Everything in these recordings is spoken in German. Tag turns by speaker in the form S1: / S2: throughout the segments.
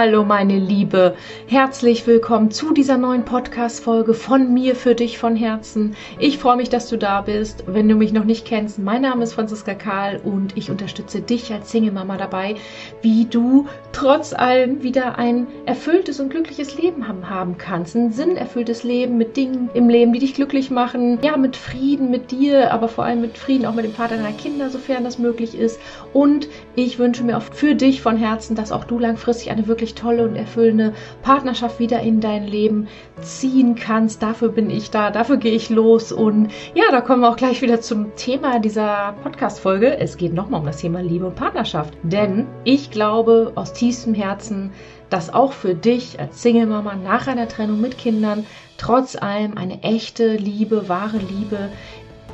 S1: Hallo meine Liebe, herzlich willkommen zu dieser neuen Podcast-Folge von mir für dich von Herzen. Ich freue mich, dass du da bist. Wenn du mich noch nicht kennst, mein Name ist Franziska Karl und ich unterstütze dich als Single-Mama dabei, wie du trotz allem wieder ein erfülltes und glückliches Leben haben, haben kannst. Ein sinnerfülltes Leben mit Dingen im Leben, die dich glücklich machen. Ja, mit Frieden mit dir, aber vor allem mit Frieden auch mit dem Vater deiner Kinder, sofern das möglich ist. Und ich wünsche mir auch für dich von Herzen, dass auch du langfristig eine wirklich wirklich tolle und erfüllende Partnerschaft wieder in dein Leben ziehen kannst. Dafür bin ich da, dafür gehe ich los. Und ja, da kommen wir auch gleich wieder zum Thema dieser Podcast-Folge. Es geht nochmal um das Thema Liebe und Partnerschaft. Denn ich glaube aus tiefstem Herzen, dass auch für dich als Single-Mama nach einer Trennung mit Kindern trotz allem eine echte Liebe, wahre Liebe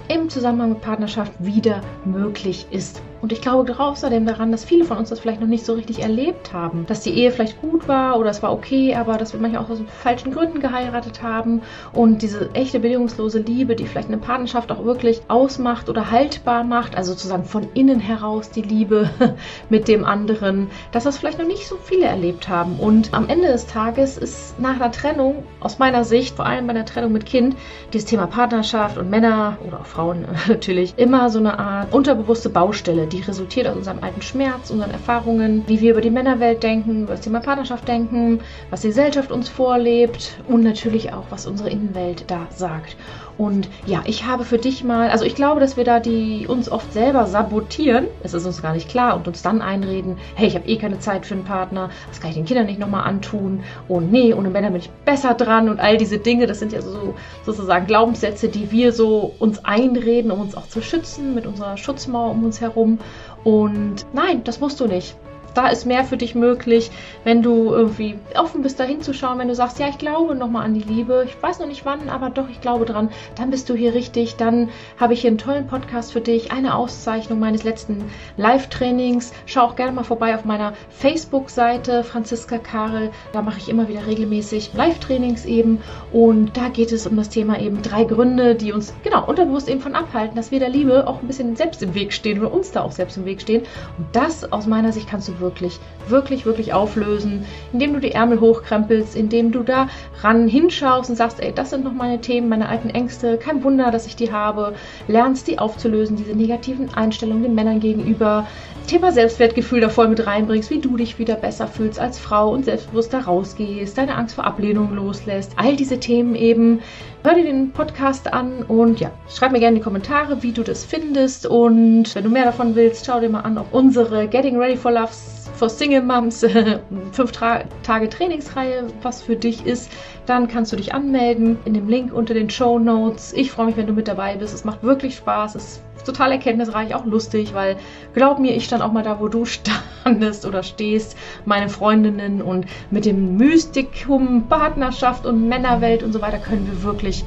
S1: im Zusammenhang mit Partnerschaft wieder möglich ist. Und ich glaube außerdem daran, dass viele von uns das vielleicht noch nicht so richtig erlebt haben. Dass die Ehe vielleicht gut war oder es war okay, aber dass wir manchmal auch aus falschen Gründen geheiratet haben. Und diese echte bedingungslose Liebe, die vielleicht eine Partnerschaft auch wirklich ausmacht oder haltbar macht, also sozusagen von innen heraus die Liebe mit dem anderen, dass das vielleicht noch nicht so viele erlebt haben. Und am Ende des Tages ist nach einer Trennung, aus meiner Sicht, vor allem bei einer Trennung mit Kind, dieses Thema Partnerschaft und Männer oder auch Frauen natürlich immer so eine Art unterbewusste Baustelle, die resultiert aus unserem alten Schmerz, unseren Erfahrungen, wie wir über die Männerwelt denken, über das Thema Partnerschaft denken, was die Gesellschaft uns vorlebt und natürlich auch, was unsere Innenwelt da sagt. Und ja, ich habe für dich mal, also ich glaube, dass wir da die uns oft selber sabotieren, es ist uns gar nicht klar und uns dann einreden, hey, ich habe eh keine Zeit für einen Partner, das kann ich den Kindern nicht nochmal antun? Und nee, ohne Männer bin ich besser dran und all diese Dinge, das sind ja so sozusagen Glaubenssätze, die wir so uns einreden, um uns auch zu schützen mit unserer Schutzmauer um uns herum. Und nein, das musst du nicht da ist mehr für dich möglich, wenn du irgendwie offen bist, da hinzuschauen, wenn du sagst, ja, ich glaube nochmal an die Liebe, ich weiß noch nicht wann, aber doch, ich glaube dran, dann bist du hier richtig, dann habe ich hier einen tollen Podcast für dich, eine Auszeichnung meines letzten Live-Trainings. Schau auch gerne mal vorbei auf meiner Facebook-Seite, Franziska Karel, da mache ich immer wieder regelmäßig Live-Trainings eben. Und da geht es um das Thema eben drei Gründe, die uns genau unterbewusst eben von abhalten, dass wir der Liebe auch ein bisschen selbst im Weg stehen oder uns da auch selbst im Weg stehen. Und das aus meiner Sicht kannst du wirklich, wirklich, wirklich auflösen, indem du die Ärmel hochkrempelst, indem du da ran hinschaust und sagst, ey, das sind noch meine Themen, meine alten Ängste, kein Wunder, dass ich die habe, lernst die aufzulösen, diese negativen Einstellungen den Männern gegenüber, Thema Selbstwertgefühl da voll mit reinbringst, wie du dich wieder besser fühlst als Frau und selbstbewusst da rausgehst, deine Angst vor Ablehnung loslässt, all diese Themen eben. Hör dir den Podcast an und ja, schreib mir gerne in die Kommentare, wie du das findest und wenn du mehr davon willst, schau dir mal an, ob unsere Getting Ready for Love for Single Moms, fünf Tra Tage Trainingsreihe, was für dich ist, dann kannst du dich anmelden in dem Link unter den Show Notes. Ich freue mich, wenn du mit dabei bist. Es macht wirklich Spaß. Es total erkenntnisreich, auch lustig, weil glaub mir, ich stand auch mal da, wo du standest oder stehst, meine Freundinnen und mit dem Mystikum, Partnerschaft und Männerwelt und so weiter können wir wirklich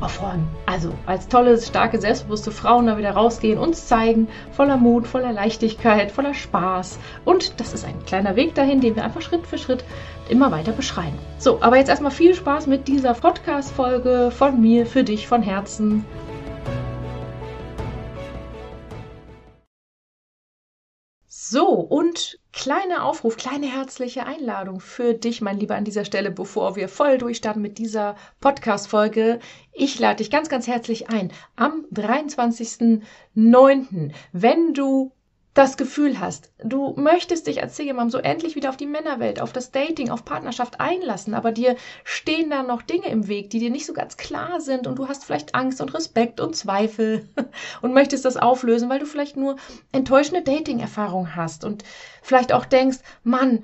S1: aufräumen. Also als tolle, starke, selbstbewusste Frauen da wieder rausgehen, uns zeigen, voller Mut, voller Leichtigkeit, voller Spaß. Und das ist ein kleiner Weg dahin, den wir einfach Schritt für Schritt immer weiter beschreiben. So, aber jetzt erstmal viel Spaß mit dieser Podcast-Folge von mir für dich von Herzen. So, und kleiner Aufruf, kleine herzliche Einladung für dich, mein Lieber, an dieser Stelle, bevor wir voll durchstarten mit dieser Podcast-Folge. Ich lade dich ganz, ganz herzlich ein. Am 23.09., wenn du das Gefühl hast, du möchtest dich als Single Mom so endlich wieder auf die Männerwelt, auf das Dating, auf Partnerschaft einlassen, aber dir stehen da noch Dinge im Weg, die dir nicht so ganz klar sind und du hast vielleicht Angst und Respekt und Zweifel und möchtest das auflösen, weil du vielleicht nur enttäuschende Dating-Erfahrungen hast und vielleicht auch denkst, Mann,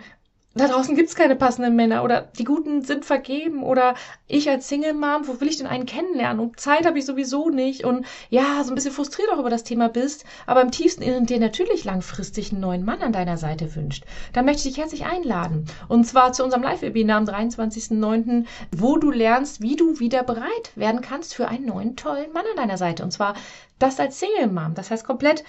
S1: da draußen gibt's keine passenden Männer oder die Guten sind vergeben oder ich als Single Mom, wo will ich denn einen kennenlernen? Und Zeit habe ich sowieso nicht und ja, so ein bisschen frustriert auch über das Thema bist, aber im tiefsten Inneren dir natürlich langfristig einen neuen Mann an deiner Seite wünscht. Da möchte ich dich herzlich einladen. Und zwar zu unserem Live-Webinar am 23.09., wo du lernst, wie du wieder bereit werden kannst für einen neuen, tollen Mann an deiner Seite. Und zwar das als Single Mom. Das heißt komplett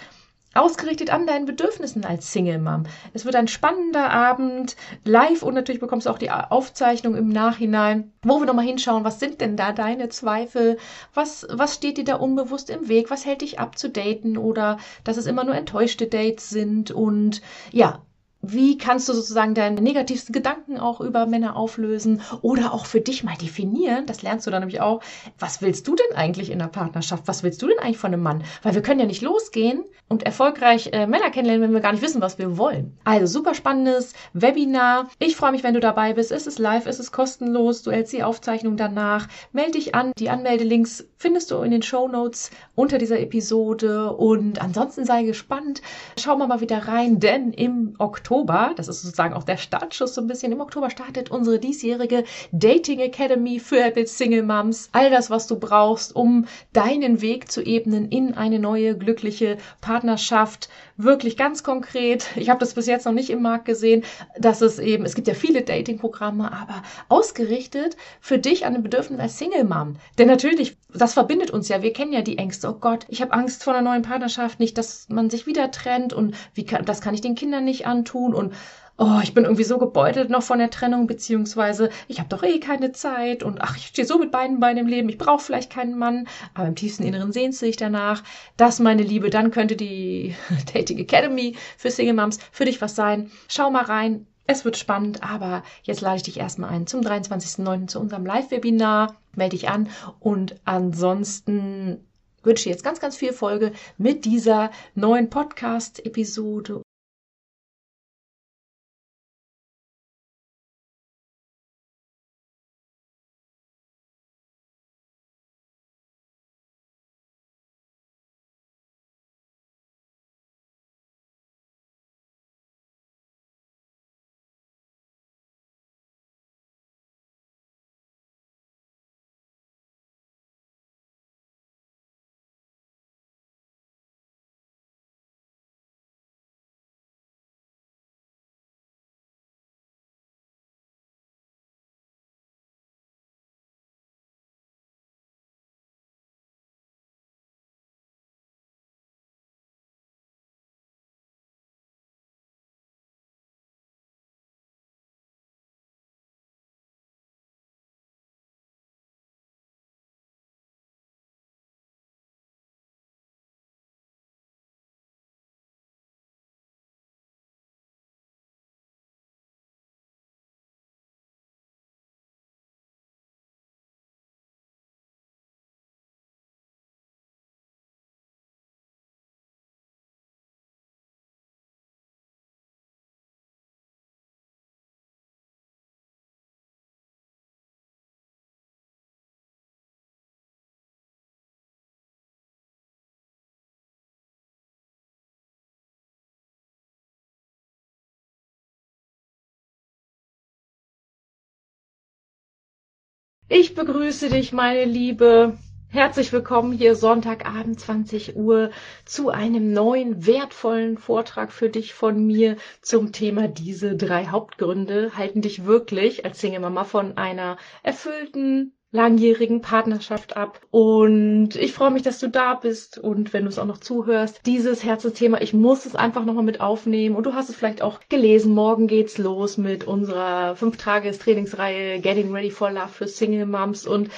S1: ausgerichtet an deinen Bedürfnissen als Single Mom. Es wird ein spannender Abend live und natürlich bekommst du auch die Aufzeichnung im Nachhinein, wo wir nochmal hinschauen, was sind denn da deine Zweifel? Was, was steht dir da unbewusst im Weg? Was hält dich ab zu daten oder dass es immer nur enttäuschte Dates sind? Und ja, wie kannst du sozusagen deine negativsten Gedanken auch über Männer auflösen oder auch für dich mal definieren? Das lernst du dann nämlich auch. Was willst du denn eigentlich in der Partnerschaft? Was willst du denn eigentlich von einem Mann? Weil wir können ja nicht losgehen und erfolgreich äh, Männer kennenlernen, wenn wir gar nicht wissen, was wir wollen. Also super spannendes Webinar. Ich freue mich, wenn du dabei bist. Es ist live, es ist kostenlos. Du hältst die Aufzeichnung danach. Melde dich an. Die Anmeldelinks findest du in den Show Notes unter dieser Episode. Und ansonsten sei gespannt. Schau mal mal wieder rein, denn im Oktober Oktober, das ist sozusagen auch der Startschuss so ein bisschen, im Oktober startet unsere diesjährige Dating Academy für Happy Single Moms. All das, was du brauchst, um deinen Weg zu ebnen in eine neue, glückliche Partnerschaft. Wirklich ganz konkret. Ich habe das bis jetzt noch nicht im Markt gesehen, dass es eben, es gibt ja viele Dating-Programme, aber ausgerichtet für dich an den Bedürfnissen als Single Mom. Denn natürlich, das verbindet uns ja. Wir kennen ja die Ängste. Oh Gott, ich habe Angst vor einer neuen Partnerschaft, nicht, dass man sich wieder trennt und wie kann, das kann ich den Kindern nicht antun tun und oh, ich bin irgendwie so gebeutelt noch von der Trennung, beziehungsweise ich habe doch eh keine Zeit und ach, ich stehe so mit beiden Beinen im Leben, ich brauche vielleicht keinen Mann, aber im tiefsten Inneren sehnst du dich danach. Das, meine Liebe, dann könnte die Dating Academy für Single Moms für dich was sein. Schau mal rein. Es wird spannend, aber jetzt lade ich dich erstmal ein zum 23.09. zu unserem Live-Webinar. Melde dich an und ansonsten wünsche ich jetzt ganz, ganz viel Folge mit dieser neuen Podcast-Episode Ich begrüße dich, meine Liebe. Herzlich willkommen hier Sonntagabend 20 Uhr zu einem neuen wertvollen Vortrag für dich von mir zum Thema diese drei Hauptgründe halten dich wirklich als Single Mama von einer erfüllten langjährigen Partnerschaft ab. Und ich freue mich, dass du da bist und wenn du es auch noch zuhörst, dieses Herzensthema, ich muss es einfach nochmal mit aufnehmen und du hast es vielleicht auch gelesen. Morgen geht's los mit unserer fünf Tages Trainingsreihe Getting Ready for Love für Single Moms und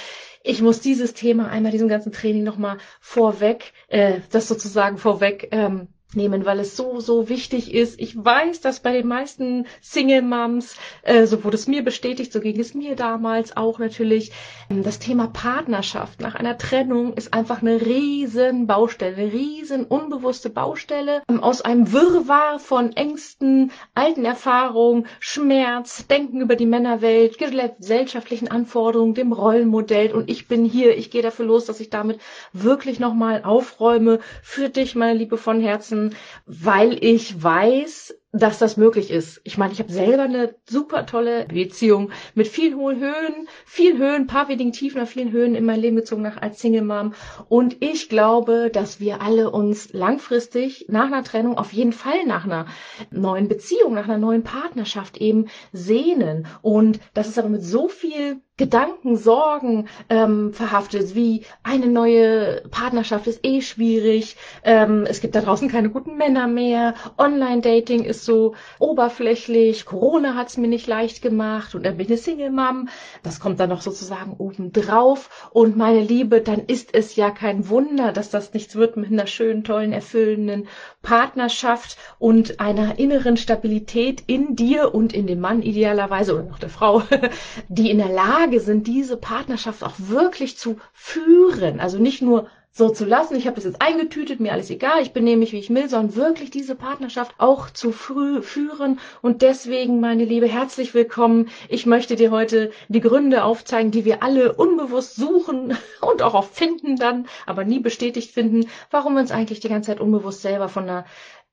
S1: ich muss dieses Thema einmal diesem ganzen Training nochmal vorweg, äh, das sozusagen vorweg ähm, nehmen, weil es so, so wichtig ist. Ich weiß, dass bei den meisten Single-Moms, äh, so wurde es mir bestätigt, so ging es mir damals auch natürlich, ähm, das Thema Partnerschaft nach einer Trennung ist einfach eine riesen Baustelle, eine riesen unbewusste Baustelle aus einem Wirrwarr von Ängsten, alten Erfahrungen, Schmerz, Denken über die Männerwelt, gesellschaftlichen Anforderungen, dem Rollenmodell. Und ich bin hier, ich gehe dafür los, dass ich damit wirklich nochmal aufräume. Für dich, meine Liebe von Herzen weil ich weiß, dass das möglich ist. Ich meine, ich habe selber eine super tolle Beziehung mit vielen hohen Höhen, vielen Höhen, paar wenigen Tiefen, aber vielen Höhen in mein Leben gezogen nach als Single Mom. Und ich glaube, dass wir alle uns langfristig nach einer Trennung auf jeden Fall nach einer neuen Beziehung, nach einer neuen Partnerschaft eben sehnen. Und das ist aber mit so viel Gedanken, Sorgen ähm, verhaftet, wie eine neue Partnerschaft ist eh schwierig, ähm, es gibt da draußen keine guten Männer mehr, Online-Dating ist so oberflächlich, Corona hat's mir nicht leicht gemacht und dann bin ich eine Single-Mom. Das kommt dann noch sozusagen oben drauf. Und meine Liebe, dann ist es ja kein Wunder, dass das nichts wird mit einer schönen, tollen, erfüllenden Partnerschaft und einer inneren Stabilität in dir und in dem Mann idealerweise oder noch der Frau, die in der Lage sind, diese Partnerschaft auch wirklich zu führen. Also nicht nur so zu lassen, ich habe das jetzt eingetütet, mir alles egal, ich benehme mich, wie ich will, sondern wirklich diese Partnerschaft auch zu früh führen. Und deswegen, meine Liebe, herzlich willkommen. Ich möchte dir heute die Gründe aufzeigen, die wir alle unbewusst suchen und auch oft finden dann, aber nie bestätigt finden, warum wir uns eigentlich die ganze Zeit unbewusst selber von einer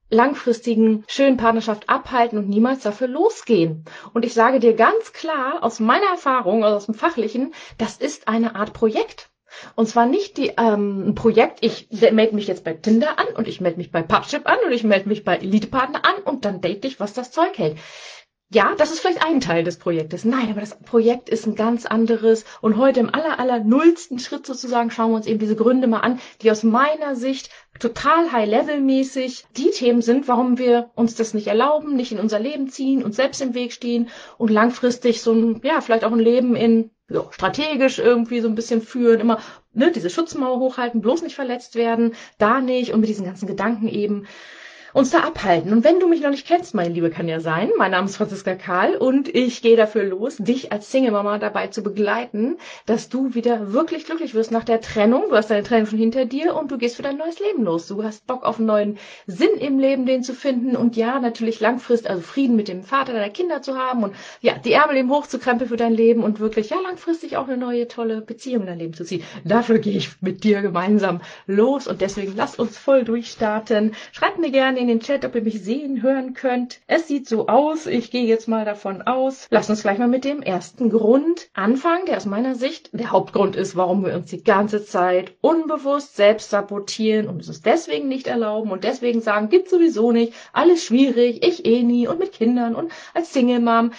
S1: langfristigen, schönen Partnerschaft abhalten und niemals dafür losgehen. Und ich sage dir ganz klar aus meiner Erfahrung, also aus dem Fachlichen, das ist eine Art Projekt. Und zwar nicht die ähm, ein Projekt, ich melde mich jetzt bei Tinder an und ich melde mich bei Pubship an und ich melde mich bei Elitepartner an und dann date ich, was das Zeug hält. Ja, das ist vielleicht ein Teil des Projektes. Nein, aber das Projekt ist ein ganz anderes. Und heute im aller, aller nullsten Schritt sozusagen schauen wir uns eben diese Gründe mal an, die aus meiner Sicht total high-level-mäßig die Themen sind, warum wir uns das nicht erlauben, nicht in unser Leben ziehen, uns selbst im Weg stehen und langfristig so ein, ja, vielleicht auch ein Leben in ja, strategisch irgendwie so ein bisschen führen, immer ne, diese Schutzmauer hochhalten, bloß nicht verletzt werden, da nicht und mit diesen ganzen Gedanken eben uns da abhalten. Und wenn du mich noch nicht kennst, meine Liebe, kann ja sein. Mein Name ist Franziska Karl und ich gehe dafür los, dich als Single-Mama dabei zu begleiten, dass du wieder wirklich glücklich wirst nach der Trennung. Du hast deine Trennung schon hinter dir und du gehst für dein neues Leben los. Du hast Bock auf einen neuen Sinn im Leben, den zu finden und ja, natürlich langfristig, also Frieden mit dem Vater deiner Kinder zu haben und ja, die Ärmel eben hochzukrempeln für dein Leben und wirklich, ja, langfristig auch eine neue, tolle Beziehung in dein Leben zu ziehen. Dafür gehe ich mit dir gemeinsam los und deswegen lass uns voll durchstarten. Schreib mir gerne in den Chat, ob ihr mich sehen, hören könnt. Es sieht so aus. Ich gehe jetzt mal davon aus. Lasst uns gleich mal mit dem ersten Grund anfangen, der aus meiner Sicht der Hauptgrund ist, warum wir uns die ganze Zeit unbewusst selbst sabotieren und es deswegen nicht erlauben und deswegen sagen, gibt sowieso nicht, alles schwierig, ich eh nie und mit Kindern und als Single Mom.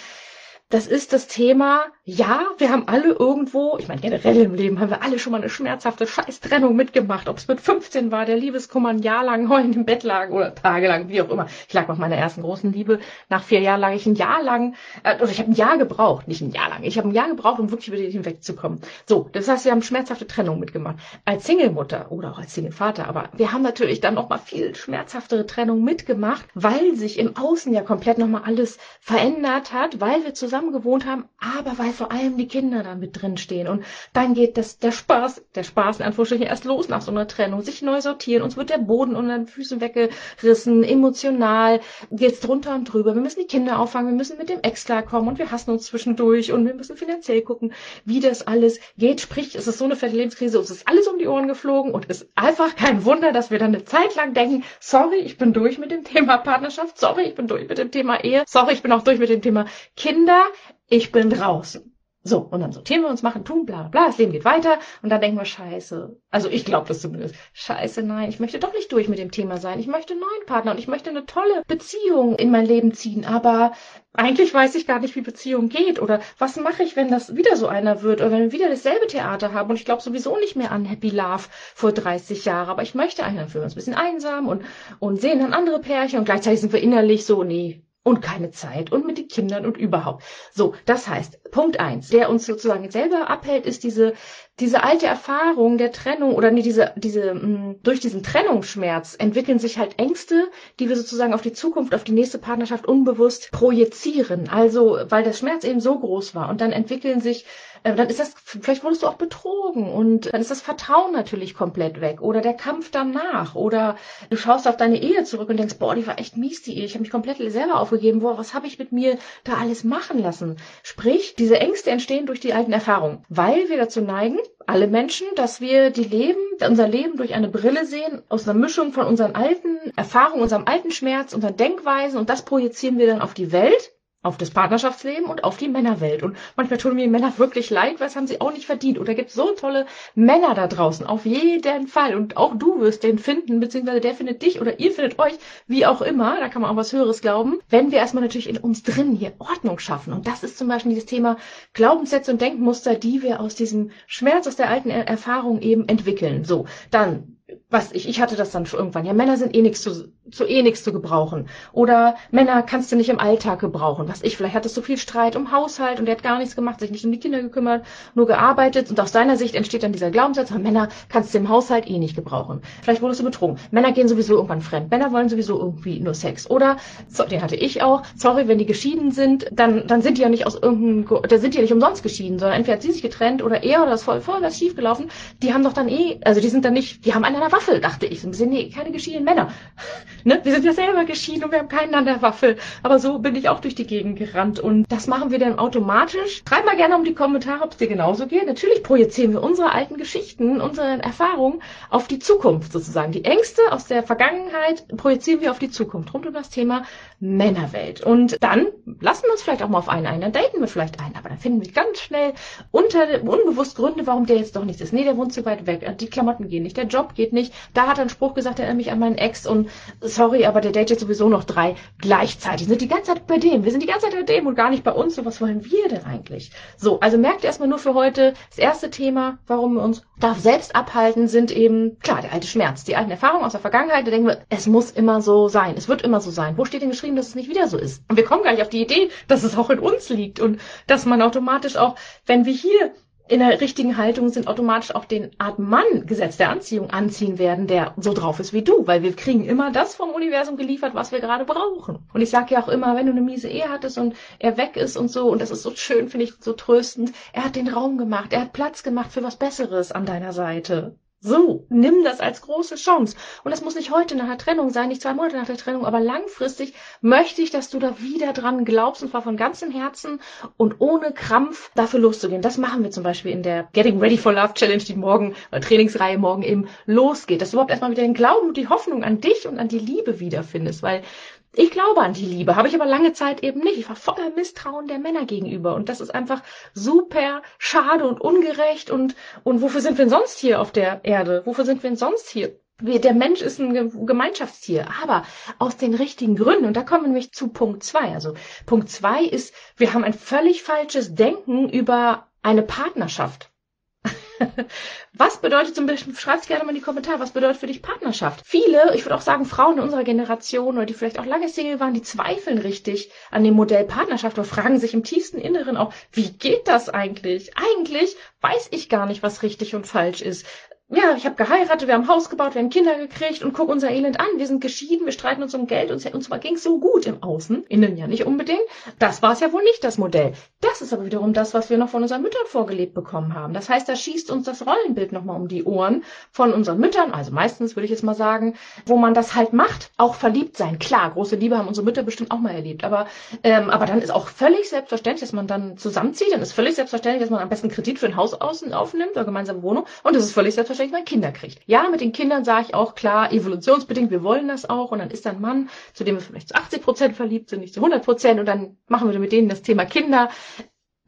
S1: Das ist das Thema, ja, wir haben alle irgendwo, ich meine generell im Leben haben wir alle schon mal eine schmerzhafte Scheißtrennung mitgemacht. Ob es mit 15 war, der Liebeskummer ein Jahr lang heulend im Bett lag oder tagelang, wie auch immer. Ich lag bei meiner ersten großen Liebe. Nach vier Jahren lag ich ein Jahr lang, äh, oder ich habe ein Jahr gebraucht, nicht ein Jahr lang. Ich habe ein Jahr gebraucht, um wirklich über den hinwegzukommen. So, das heißt, wir haben schmerzhafte Trennung mitgemacht. Als Single-Mutter oder auch als Single-Vater. Aber wir haben natürlich dann noch mal viel schmerzhaftere Trennung mitgemacht, weil sich im Außen ja komplett noch mal alles verändert hat, weil wir zusammen gewohnt haben, aber weil vor allem die Kinder da mit drin stehen. Und dann geht das, der Spaß, der Spaß in Anführungsstrichen erst los nach so einer Trennung, sich neu sortieren. Uns wird der Boden unter den Füßen weggerissen, emotional geht's drunter und drüber. Wir müssen die Kinder auffangen, wir müssen mit dem Ex klarkommen und wir hassen uns zwischendurch und wir müssen finanziell gucken, wie das alles geht. Sprich, es ist so eine fette Lebenskrise, uns ist alles um die Ohren geflogen und ist einfach kein Wunder, dass wir dann eine Zeit lang denken, sorry, ich bin durch mit dem Thema Partnerschaft, sorry, ich bin durch mit dem Thema Ehe, sorry, ich bin auch durch mit dem Thema Kinder, ich bin draußen. So, und dann sortieren wir uns, machen, tun, bla bla, das Leben geht weiter und dann denken wir, scheiße. Also ich glaube das zumindest. Scheiße, nein, ich möchte doch nicht durch mit dem Thema sein. Ich möchte einen neuen Partner und ich möchte eine tolle Beziehung in mein Leben ziehen. Aber eigentlich weiß ich gar nicht, wie Beziehung geht. Oder was mache ich, wenn das wieder so einer wird oder wenn wir wieder dasselbe Theater haben und ich glaube sowieso nicht mehr an Happy Love vor 30 Jahren. Aber ich möchte eigentlich, dann fühlen wir uns ein bisschen einsam und, und sehen dann andere Pärchen und gleichzeitig sind wir innerlich so, nee, und keine Zeit und mit den Kindern und überhaupt. So, das heißt, Punkt eins, der uns sozusagen selber abhält, ist diese diese alte Erfahrung der Trennung oder nee, diese diese mh, mm, durch diesen Trennungsschmerz entwickeln sich halt Ängste, die wir sozusagen auf die Zukunft, auf die nächste Partnerschaft unbewusst projizieren. Also, weil der Schmerz eben so groß war und dann entwickeln sich dann ist das, vielleicht wurdest du auch betrogen und dann ist das Vertrauen natürlich komplett weg oder der Kampf danach oder du schaust auf deine Ehe zurück und denkst, boah, die war echt mies, die Ehe, ich habe mich komplett selber aufgegeben, boah, was habe ich mit mir da alles machen lassen? Sprich, diese Ängste entstehen durch die alten Erfahrungen, weil wir dazu neigen, alle Menschen, dass wir die Leben, unser Leben durch eine Brille sehen, aus einer Mischung von unseren alten Erfahrungen, unserem alten Schmerz, unseren Denkweisen und das projizieren wir dann auf die Welt auf das Partnerschaftsleben und auf die Männerwelt. Und manchmal tun mir Männer wirklich leid, weil es haben sie auch nicht verdient. Und da gibt es so tolle Männer da draußen, auf jeden Fall. Und auch du wirst den finden, beziehungsweise der findet dich oder ihr findet euch, wie auch immer. Da kann man auch was Höheres glauben. Wenn wir erstmal natürlich in uns drin hier Ordnung schaffen. Und das ist zum Beispiel dieses Thema Glaubenssätze und Denkmuster, die wir aus diesem Schmerz, aus der alten Erfahrung eben entwickeln. So, dann was ich, ich hatte das dann irgendwann. Ja, Männer sind eh nichts zu, zu eh nichts zu gebrauchen. Oder Männer kannst du nicht im Alltag gebrauchen. Was ich, vielleicht hattest du viel Streit um Haushalt und der hat gar nichts gemacht, sich nicht um die Kinder gekümmert, nur gearbeitet. Und aus seiner Sicht entsteht dann dieser Glaubenssatz, Männer kannst du im Haushalt eh nicht gebrauchen. Vielleicht wurdest du betrogen. Männer gehen sowieso irgendwann fremd. Männer wollen sowieso irgendwie nur Sex. Oder, so, den hatte ich auch, sorry, wenn die geschieden sind, dann, dann sind die ja nicht aus irgendeinem, da sind die ja nicht umsonst geschieden, sondern entweder hat sie sich getrennt oder er oder das voll, voll was schief gelaufen. Die haben doch dann eh, also die sind dann nicht, die haben einen der Waffel, dachte ich. So ein bisschen, nee, keine geschiedenen Männer. ne? Wir sind ja selber geschieden und wir haben keinen an der Waffel. Aber so bin ich auch durch die Gegend gerannt. Und das machen wir dann automatisch. Schreib mal gerne um die Kommentare, ob es dir genauso geht. Natürlich projizieren wir unsere alten Geschichten, unsere Erfahrungen auf die Zukunft sozusagen. Die Ängste aus der Vergangenheit projizieren wir auf die Zukunft rund um das Thema Männerwelt. Und dann lassen wir uns vielleicht auch mal auf einen ein. Dann daten wir vielleicht einen. Aber dann finden wir ganz schnell unter unbewusst Gründe, warum der jetzt doch nichts ist. Nee, der wohnt zu weit weg. Die Klamotten gehen nicht. Der Job geht nicht. Da hat er einen Spruch gesagt, der erinnert mich an meinen Ex. Und sorry, aber der datet sowieso noch drei gleichzeitig. Sind die ganze Zeit bei dem. Wir sind die ganze Zeit bei dem und gar nicht bei uns. So, was wollen wir denn eigentlich? So, also merkt erstmal nur für heute, das erste Thema, warum wir uns da selbst abhalten, sind eben, klar, der alte Schmerz, die alten Erfahrungen aus der Vergangenheit. Da denken wir, es muss immer so sein. Es wird immer so sein. Wo steht denn geschrieben, dass es nicht wieder so ist? Und wir kommen gar nicht auf die Idee, dass es auch in uns liegt und dass man automatisch auch, wenn wir hier in der richtigen Haltung sind, automatisch auch den Art Mann Gesetz der Anziehung anziehen werden, der so drauf ist wie du, weil wir kriegen immer das vom Universum geliefert, was wir gerade brauchen. Und ich sage ja auch immer, wenn du eine miese Ehe hattest und er weg ist und so, und das ist so schön, finde ich so tröstend, er hat den Raum gemacht, er hat Platz gemacht für was Besseres an deiner Seite. So, nimm das als große Chance. Und das muss nicht heute nach der Trennung sein, nicht zwei Monate nach der Trennung, aber langfristig möchte ich, dass du da wieder dran glaubst, und zwar von ganzem Herzen und ohne Krampf dafür loszugehen. Das machen wir zum Beispiel in der Getting Ready for Love Challenge, die morgen, oder Trainingsreihe morgen eben losgeht. Dass du überhaupt erstmal wieder den Glauben und die Hoffnung an dich und an die Liebe wiederfindest, weil ich glaube an die Liebe, habe ich aber lange Zeit eben nicht. Ich war voller Misstrauen der Männer gegenüber und das ist einfach super schade und ungerecht und und wofür sind wir denn sonst hier auf der Erde? Wofür sind wir denn sonst hier? Der Mensch ist ein Gemeinschaftstier, aber aus den richtigen Gründen. Und da kommen wir nämlich zu Punkt zwei. Also Punkt zwei ist, wir haben ein völlig falsches Denken über eine Partnerschaft. was bedeutet zum Beispiel, schreibt gerne mal in die Kommentare, was bedeutet für dich Partnerschaft? Viele, ich würde auch sagen Frauen in unserer Generation oder die vielleicht auch lange Single waren, die zweifeln richtig an dem Modell Partnerschaft oder fragen sich im tiefsten Inneren auch, wie geht das eigentlich? Eigentlich weiß ich gar nicht, was richtig und falsch ist ja, ich habe geheiratet, wir haben Haus gebaut, wir haben Kinder gekriegt und guck unser Elend an. Wir sind geschieden, wir streiten uns um Geld und uns ging's so gut im Außen, innen ja nicht unbedingt. Das war es ja wohl nicht das Modell. Das ist aber wiederum das, was wir noch von unseren Müttern vorgelebt bekommen haben. Das heißt, da schießt uns das Rollenbild nochmal um die Ohren von unseren Müttern, also meistens würde ich jetzt mal sagen, wo man das halt macht, auch verliebt sein. Klar, große Liebe haben unsere Mütter bestimmt auch mal erlebt, aber ähm, aber dann ist auch völlig selbstverständlich, dass man dann zusammenzieht. Dann ist völlig selbstverständlich, dass man am besten Kredit für ein Haus außen aufnimmt oder gemeinsame Wohnung. Und es ist völlig selbstverständlich wahrscheinlich mal Kinder kriegt. Ja, mit den Kindern sage ich auch klar, evolutionsbedingt, wir wollen das auch. Und dann ist da ein Mann, zu dem wir vielleicht zu 80 Prozent verliebt sind, nicht zu 100 Prozent. Und dann machen wir mit denen das Thema Kinder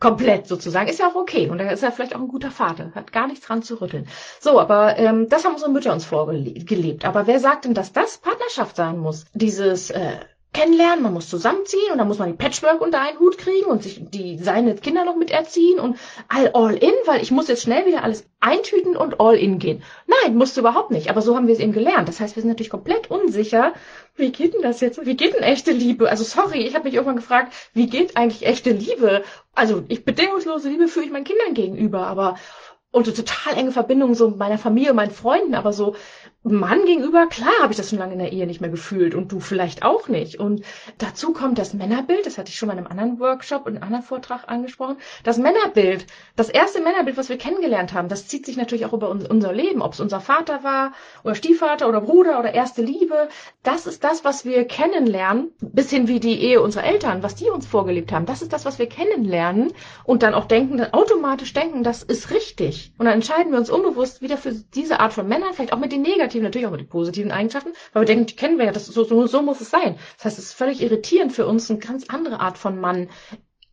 S1: komplett sozusagen. Ist ja auch okay. Und da ist er vielleicht auch ein guter Vater. Hat gar nichts dran zu rütteln. So, aber ähm, das haben unsere Mütter uns vorgelebt. Aber wer sagt denn, dass das Partnerschaft sein muss? Dieses äh, kennenlernen, man muss zusammenziehen und dann muss man die Patchwork unter einen Hut kriegen und sich die seine Kinder noch miterziehen und all, all in, weil ich muss jetzt schnell wieder alles eintüten und all in gehen. Nein, musst du überhaupt nicht. Aber so haben wir es eben gelernt. Das heißt, wir sind natürlich komplett unsicher. Wie geht denn das jetzt? Wie geht denn echte Liebe? Also sorry, ich habe mich irgendwann gefragt, wie geht eigentlich echte Liebe? Also ich bedingungslose Liebe fühle ich meinen Kindern gegenüber, aber und eine total enge Verbindung so meiner Familie, meinen Freunden, aber so Mann gegenüber, klar habe ich das schon lange in der Ehe nicht mehr gefühlt und du vielleicht auch nicht. Und dazu kommt das Männerbild, das hatte ich schon mal in einem anderen Workshop und einem anderen Vortrag angesprochen. Das Männerbild, das erste Männerbild, was wir kennengelernt haben, das zieht sich natürlich auch über unser Leben, ob es unser Vater war oder Stiefvater oder Bruder oder erste Liebe. Das ist das, was wir kennenlernen, bis hin wie die Ehe unserer Eltern, was die uns vorgelebt haben. Das ist das, was wir kennenlernen und dann auch denken, dann automatisch denken, das ist richtig. Und dann entscheiden wir uns unbewusst wieder für diese Art von Männern, vielleicht auch mit den negativen negativen, natürlich auch mit den positiven Eigenschaften, weil wir denken, die kennen wir ja, das, so, so, so muss es sein. Das heißt, es ist völlig irritierend für uns, eine ganz andere Art von Mann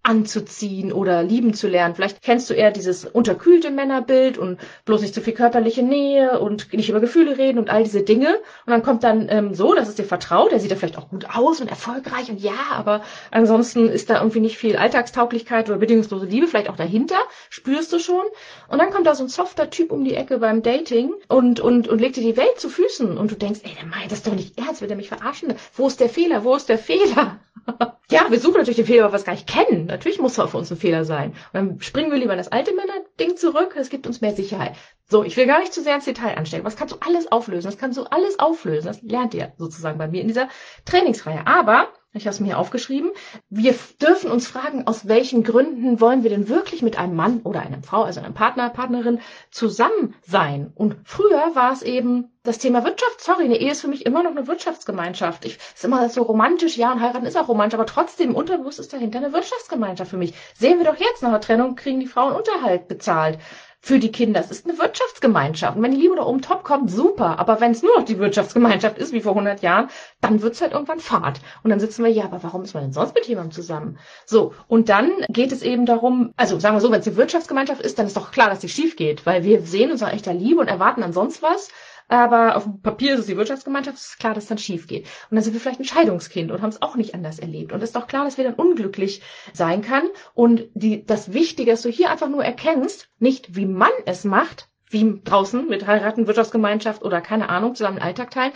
S1: anzuziehen oder lieben zu lernen. Vielleicht kennst du eher dieses unterkühlte Männerbild und bloß nicht zu viel körperliche Nähe und nicht über Gefühle reden und all diese Dinge. Und dann kommt dann ähm, so, dass es dir vertraut, der sieht ja vielleicht auch gut aus und erfolgreich und ja, aber ansonsten ist da irgendwie nicht viel Alltagstauglichkeit oder bedingungslose Liebe, vielleicht auch dahinter, spürst du schon. Und dann kommt da so ein softer Typ um die Ecke beim Dating und, und, und legt dir die Welt zu Füßen und du denkst, ey, der meint das doch nicht ernst, will der mich verarschen? Wo ist der Fehler? Wo ist der Fehler? ja, wir suchen natürlich den Fehler, weil wir es gar nicht kennen. Natürlich muss er für uns ein Fehler sein. Und dann springen wir lieber in das alte Männer-Ding zurück. Es gibt uns mehr Sicherheit. So, ich will gar nicht zu sehr ins Detail anstellen. Was kannst du alles auflösen? Das kannst du alles auflösen. Das lernt ihr sozusagen bei mir in dieser Trainingsreihe. Aber ich habe es mir hier aufgeschrieben. Wir dürfen uns fragen, aus welchen Gründen wollen wir denn wirklich mit einem Mann oder einer Frau, also einem Partner, Partnerin zusammen sein? Und früher war es eben das Thema Wirtschaft. Sorry, eine Ehe ist für mich immer noch eine Wirtschaftsgemeinschaft. Ich ist immer so romantisch, ja, und heiraten ist auch romantisch, aber trotzdem unterbewusst ist dahinter eine Wirtschaftsgemeinschaft für mich. Sehen wir doch jetzt nach der Trennung kriegen die Frauen Unterhalt bezahlt für die Kinder. Es ist eine Wirtschaftsgemeinschaft. Und wenn die Liebe da oben top kommt, super. Aber wenn es nur noch die Wirtschaftsgemeinschaft ist, wie vor 100 Jahren, dann wird's halt irgendwann Fahrt. Und dann sitzen wir, ja, aber warum ist man denn sonst mit jemandem zusammen? So, und dann geht es eben darum, also sagen wir so, wenn es eine Wirtschaftsgemeinschaft ist, dann ist doch klar, dass die schief geht, weil wir sehen uns nach echter Liebe und erwarten an sonst was aber auf dem Papier ist es die Wirtschaftsgemeinschaft, ist klar, dass es dann schief geht. Und dann sind wir vielleicht ein Scheidungskind und haben es auch nicht anders erlebt. Und es ist doch klar, dass wir dann unglücklich sein kann. Und die, das Wichtige, dass du hier einfach nur erkennst, nicht wie man es macht, wie draußen mit heiraten, Wirtschaftsgemeinschaft oder keine Ahnung, zusammen Alltag teilen,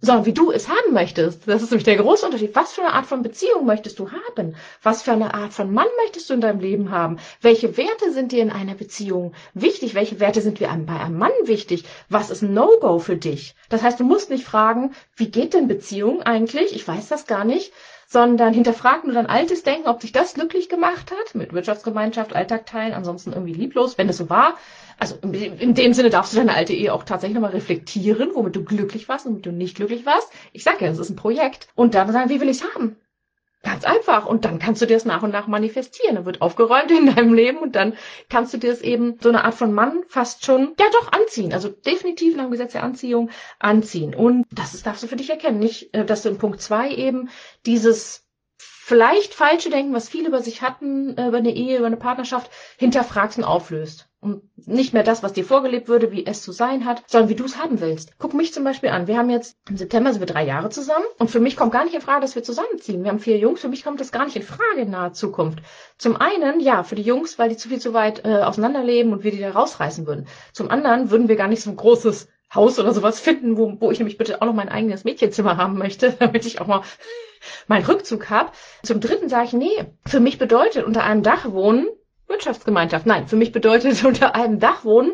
S1: sondern wie du es haben möchtest. Das ist nämlich der große Unterschied. Was für eine Art von Beziehung möchtest du haben? Was für eine Art von Mann möchtest du in deinem Leben haben? Welche Werte sind dir in einer Beziehung wichtig? Welche Werte sind dir bei einem Mann wichtig? Was ist No-Go für dich? Das heißt, du musst nicht fragen, wie geht denn Beziehung eigentlich? Ich weiß das gar nicht sondern hinterfrag nur dein altes Denken, ob sich das glücklich gemacht hat, mit Wirtschaftsgemeinschaft, Alltag teilen, ansonsten irgendwie lieblos, wenn es so war, also in dem Sinne darfst du deine alte Ehe auch tatsächlich nochmal reflektieren, womit du glücklich warst und womit du nicht glücklich warst. Ich sag ja, es ist ein Projekt. Und dann sagen, wie will ich's haben? Ganz einfach. Und dann kannst du dir das nach und nach manifestieren. Dann wird aufgeräumt in deinem Leben und dann kannst du dir das eben so eine Art von Mann fast schon, ja doch, anziehen. Also definitiv nach dem Gesetz der Anziehung anziehen. Und das ist, darfst du für dich erkennen. Nicht, äh, dass du in Punkt zwei eben dieses vielleicht falsche Denken, was viele über sich hatten, äh, über eine Ehe, über eine Partnerschaft, hinterfragst und auflöst. Und nicht mehr das, was dir vorgelebt würde, wie es zu sein hat, sondern wie du es haben willst. Guck mich zum Beispiel an. Wir haben jetzt im September sind wir drei Jahre zusammen und für mich kommt gar nicht in Frage, dass wir zusammenziehen. Wir haben vier Jungs, für mich kommt das gar nicht in Frage in naher Zukunft. Zum einen, ja, für die Jungs, weil die zu viel zu weit äh, auseinanderleben und wir die da rausreißen würden. Zum anderen würden wir gar nicht so ein großes Haus oder sowas finden, wo, wo ich nämlich bitte auch noch mein eigenes Mädchenzimmer haben möchte, damit ich auch mal meinen Rückzug habe. Zum dritten sage ich, nee, für mich bedeutet unter einem Dach wohnen Wirtschaftsgemeinschaft. Nein, für mich bedeutet unter einem Dach wohnen,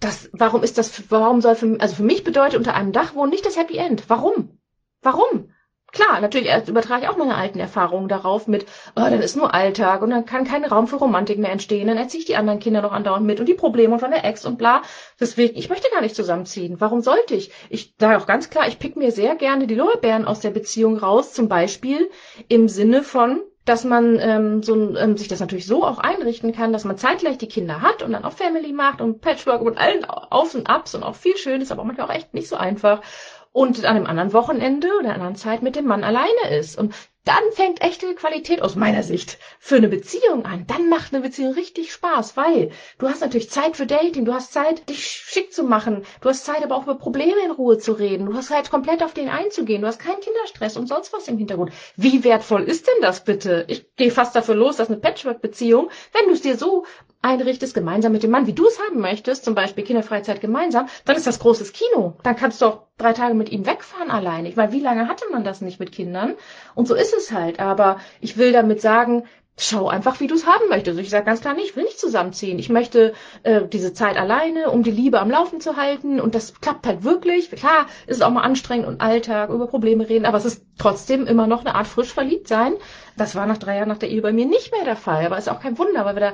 S1: das, warum ist das, warum soll für, also für mich bedeutet unter einem Dach wohnen nicht das Happy End. Warum? Warum? Klar, natürlich übertrage ich auch meine alten Erfahrungen darauf mit, oh, dann ist nur Alltag und dann kann kein Raum für Romantik mehr entstehen, dann erziehe ich die anderen Kinder noch andauernd mit und die Probleme von der Ex und bla. Deswegen, ich möchte gar nicht zusammenziehen. Warum sollte ich? Ich sage auch ganz klar, ich pick mir sehr gerne die Lorbeeren aus der Beziehung raus, zum Beispiel im Sinne von, dass man ähm, so ähm, sich das natürlich so auch einrichten kann, dass man zeitgleich die Kinder hat und dann auch Family macht und Patchwork und allen Aufs und Ups und auch viel Schönes, aber manchmal auch echt nicht so einfach und an einem anderen Wochenende oder anderen Zeit mit dem Mann alleine ist. Und dann fängt echte Qualität aus meiner Sicht für eine Beziehung an. Dann macht eine Beziehung richtig Spaß, weil du hast natürlich Zeit für Dating, du hast Zeit, dich schick zu machen, du hast Zeit, aber auch über Probleme in Ruhe zu reden, du hast Zeit, komplett auf den einzugehen, du hast keinen Kinderstress und sonst was im Hintergrund. Wie wertvoll ist denn das bitte? Ich gehe fast dafür los, dass eine Patchwork-Beziehung, wenn du es dir so einrichtest, gemeinsam mit dem Mann, wie du es haben möchtest, zum Beispiel Kinderfreizeit gemeinsam, dann ist das großes Kino. Dann kannst du auch drei Tage mit ihm wegfahren alleine. Ich meine, wie lange hatte man das nicht mit Kindern? Und so ist es halt. Aber ich will damit sagen, schau einfach, wie du es haben möchtest. Ich sage ganz klar, nee, ich will nicht zusammenziehen. Ich möchte äh, diese Zeit alleine, um die Liebe am Laufen zu halten. Und das klappt halt wirklich. Klar, ist es auch mal anstrengend und Alltag, über Probleme reden, aber es ist trotzdem immer noch eine Art frisch verliebt sein. Das war nach drei Jahren nach der Ehe bei mir nicht mehr der Fall. Aber ist auch kein Wunder, weil wir da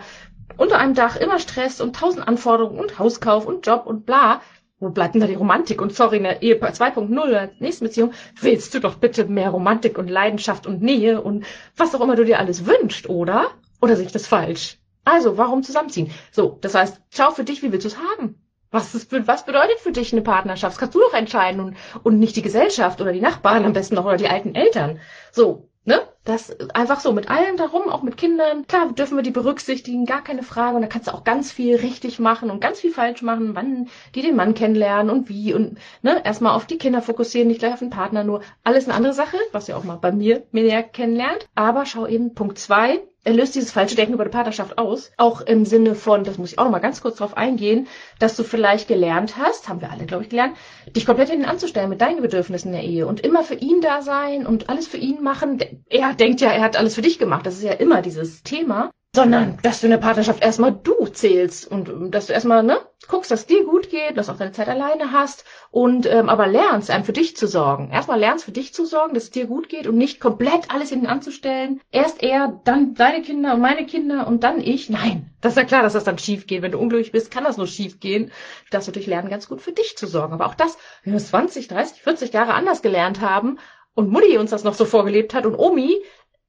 S1: unter einem Dach immer Stress und tausend Anforderungen und Hauskauf und Job und bla. Wo bleibt denn da die Romantik? Und sorry, in der Ehe 2.0, in der nächsten Beziehung, willst du doch bitte mehr Romantik und Leidenschaft und Nähe und was auch immer du dir alles wünschst, oder? Oder sehe ich das falsch? Also, warum zusammenziehen? So, das heißt, schau für dich, wie willst du es haben? Was, ist, was bedeutet für dich eine Partnerschaft? Das kannst du doch entscheiden und, und nicht die Gesellschaft oder die Nachbarn am besten noch oder die alten Eltern. So, ne? Das einfach so mit allem darum, auch mit Kindern. Klar, dürfen wir die berücksichtigen, gar keine Frage. Und da kannst du auch ganz viel richtig machen und ganz viel falsch machen, wann die den Mann kennenlernen und wie und ne, erstmal auf die Kinder fokussieren, nicht gleich auf den Partner nur. Alles eine andere Sache, was ihr auch mal bei mir mehr kennenlernt. Aber schau eben Punkt zwei, löst dieses falsche Denken über die Partnerschaft aus. Auch im Sinne von, das muss ich auch noch mal ganz kurz drauf eingehen, dass du vielleicht gelernt hast, haben wir alle, glaube ich, gelernt, dich komplett hinten anzustellen mit deinen Bedürfnissen in der Ehe und immer für ihn da sein und alles für ihn machen. Er denkt ja, er hat alles für dich gemacht. Das ist ja immer dieses Thema sondern dass du in der Partnerschaft erstmal du zählst und dass du erstmal ne, guckst, dass dir gut geht, dass du auch deine Zeit alleine hast und ähm, aber lernst, einem für dich zu sorgen. Erstmal lernst für dich zu sorgen, dass es dir gut geht und nicht komplett alles hinten anzustellen. Erst er, dann deine Kinder und meine Kinder und dann ich. Nein, das ist ja klar, dass das dann schief geht. Wenn du unglücklich bist, kann das nur schief gehen. Du darfst natürlich lernen, ganz gut für dich zu sorgen. Aber auch das, wenn wir 20, 30, 40 Jahre anders gelernt haben, und Mutti uns das noch so vorgelebt hat und Omi,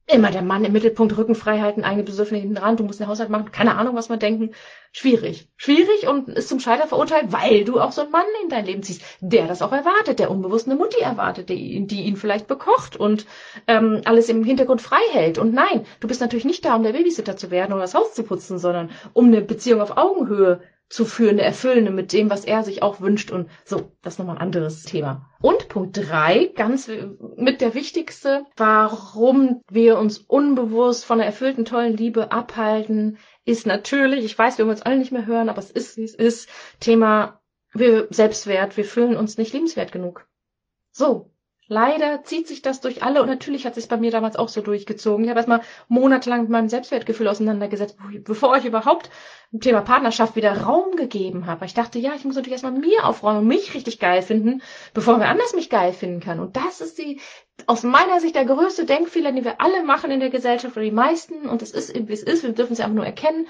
S1: immer der Mann im Mittelpunkt, Rücken frei halten, eigene Bedürfnisse hinten dran, du musst den Haushalt machen, keine Ahnung, was man denken. Schwierig. Schwierig und ist zum Scheitern verurteilt, weil du auch so einen Mann in dein Leben ziehst, der das auch erwartet, der unbewusst eine Mutti erwartet, die, die ihn vielleicht bekocht und ähm, alles im Hintergrund frei hält. Und nein, du bist natürlich nicht da, um der Babysitter zu werden oder das Haus zu putzen, sondern um eine Beziehung auf Augenhöhe zu führen, eine erfüllende mit dem, was er sich auch wünscht und so, das ist nochmal ein anderes Thema. Und Punkt drei, ganz mit der wichtigste, warum wir uns unbewusst von einer erfüllten, tollen Liebe abhalten, ist natürlich, ich weiß, wir wollen uns alle nicht mehr hören, aber es ist, wie es ist, Thema wir Selbstwert, wir fühlen uns nicht liebenswert genug. So, Leider zieht sich das durch alle und natürlich hat sich bei mir damals auch so durchgezogen. Ich habe erstmal monatelang mit meinem Selbstwertgefühl auseinandergesetzt, bevor ich überhaupt dem Thema Partnerschaft wieder Raum gegeben habe. Ich dachte, ja, ich muss natürlich erstmal mir aufräumen und mich richtig geil finden, bevor wer anders mich geil finden kann. Und das ist die, aus meiner Sicht der größte Denkfehler, den wir alle machen in der Gesellschaft oder die meisten. Und es ist, wie es ist, wir dürfen es einfach nur erkennen.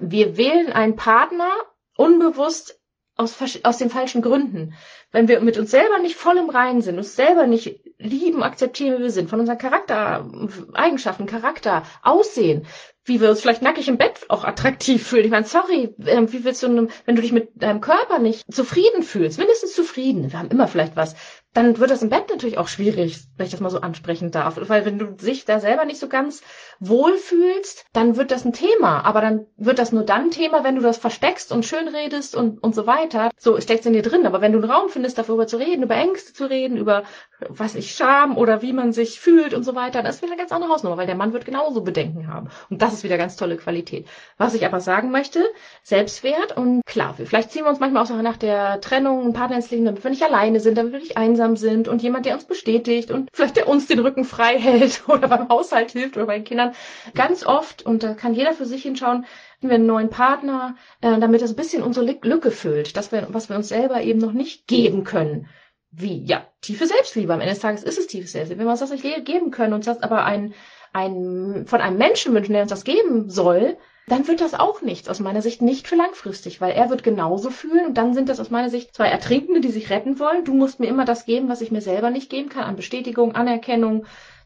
S1: Wir wählen einen Partner unbewusst aus, aus den falschen Gründen. Wenn wir mit uns selber nicht voll im Reinen sind, uns selber nicht lieben, akzeptieren, wie wir sind, von unseren Charakter, Eigenschaften, Charakter, Aussehen, wie wir uns vielleicht nackig im Bett auch attraktiv fühlen. Ich meine, sorry, ähm, wie willst du, wenn du dich mit deinem Körper nicht zufrieden fühlst, mindestens zufrieden, wir haben immer vielleicht was, dann wird das im Bett natürlich auch schwierig, wenn ich das mal so ansprechen darf. Weil wenn du dich da selber nicht so ganz wohl fühlst, dann wird das ein Thema. Aber dann wird das nur dann Thema, wenn du das versteckst und schön redest und, und so weiter. So steckt in dir drin. Aber wenn du einen Raum findest, darüber zu reden, über Ängste zu reden, über, was ich, Scham oder wie man sich fühlt und so weiter, das ist wieder eine ganz andere Hausnummer, weil der Mann wird genauso Bedenken haben. Und das ist wieder ganz tolle Qualität. Was ich aber sagen möchte, Selbstwert und klar, vielleicht ziehen wir uns manchmal auch nach der Trennung einen Partner ins Leben, damit wir nicht alleine sind, damit wir nicht einsam gemeinsam sind und jemand, der uns bestätigt und vielleicht der uns den Rücken frei hält oder beim Haushalt hilft oder bei den Kindern. Ganz oft, und da kann jeder für sich hinschauen, wir einen neuen Partner, äh, damit das ein bisschen unsere Lücke füllt, dass was wir uns selber eben noch nicht geben können. Wie? Ja, tiefe Selbstliebe. Am Ende des Tages ist es tiefe Selbstliebe. Wenn wir uns das nicht geben können und das aber ein, ein, von einem Menschen wünschen, der uns das geben soll, dann wird das auch nichts. Aus meiner Sicht nicht für langfristig, weil er wird genauso fühlen und dann sind das aus meiner Sicht zwei Ertrinkende, die sich retten wollen. Du musst mir immer das geben, was ich mir selber nicht geben kann, an Bestätigung, Anerkennung,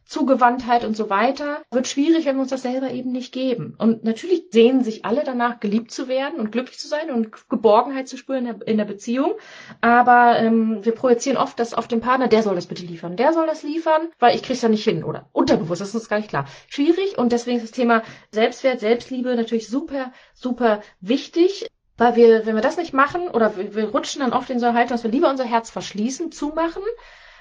S1: Zugewandtheit und so weiter, wird schwierig, wenn wir uns das selber eben nicht geben. Und natürlich sehnen sich alle danach, geliebt zu werden und glücklich zu sein und Geborgenheit zu spüren in der, in der Beziehung. Aber ähm, wir projizieren oft das auf den Partner, der soll das bitte liefern, der soll das liefern, weil ich krieg's ja nicht hin. Oder unterbewusst, das ist uns gar nicht klar. Schwierig und deswegen ist das Thema Selbstwert, Selbstliebe natürlich super, super wichtig. Weil wir, wenn wir das nicht machen, oder wir, wir rutschen dann oft in so eine Haltung, dass wir lieber unser Herz verschließen, zumachen,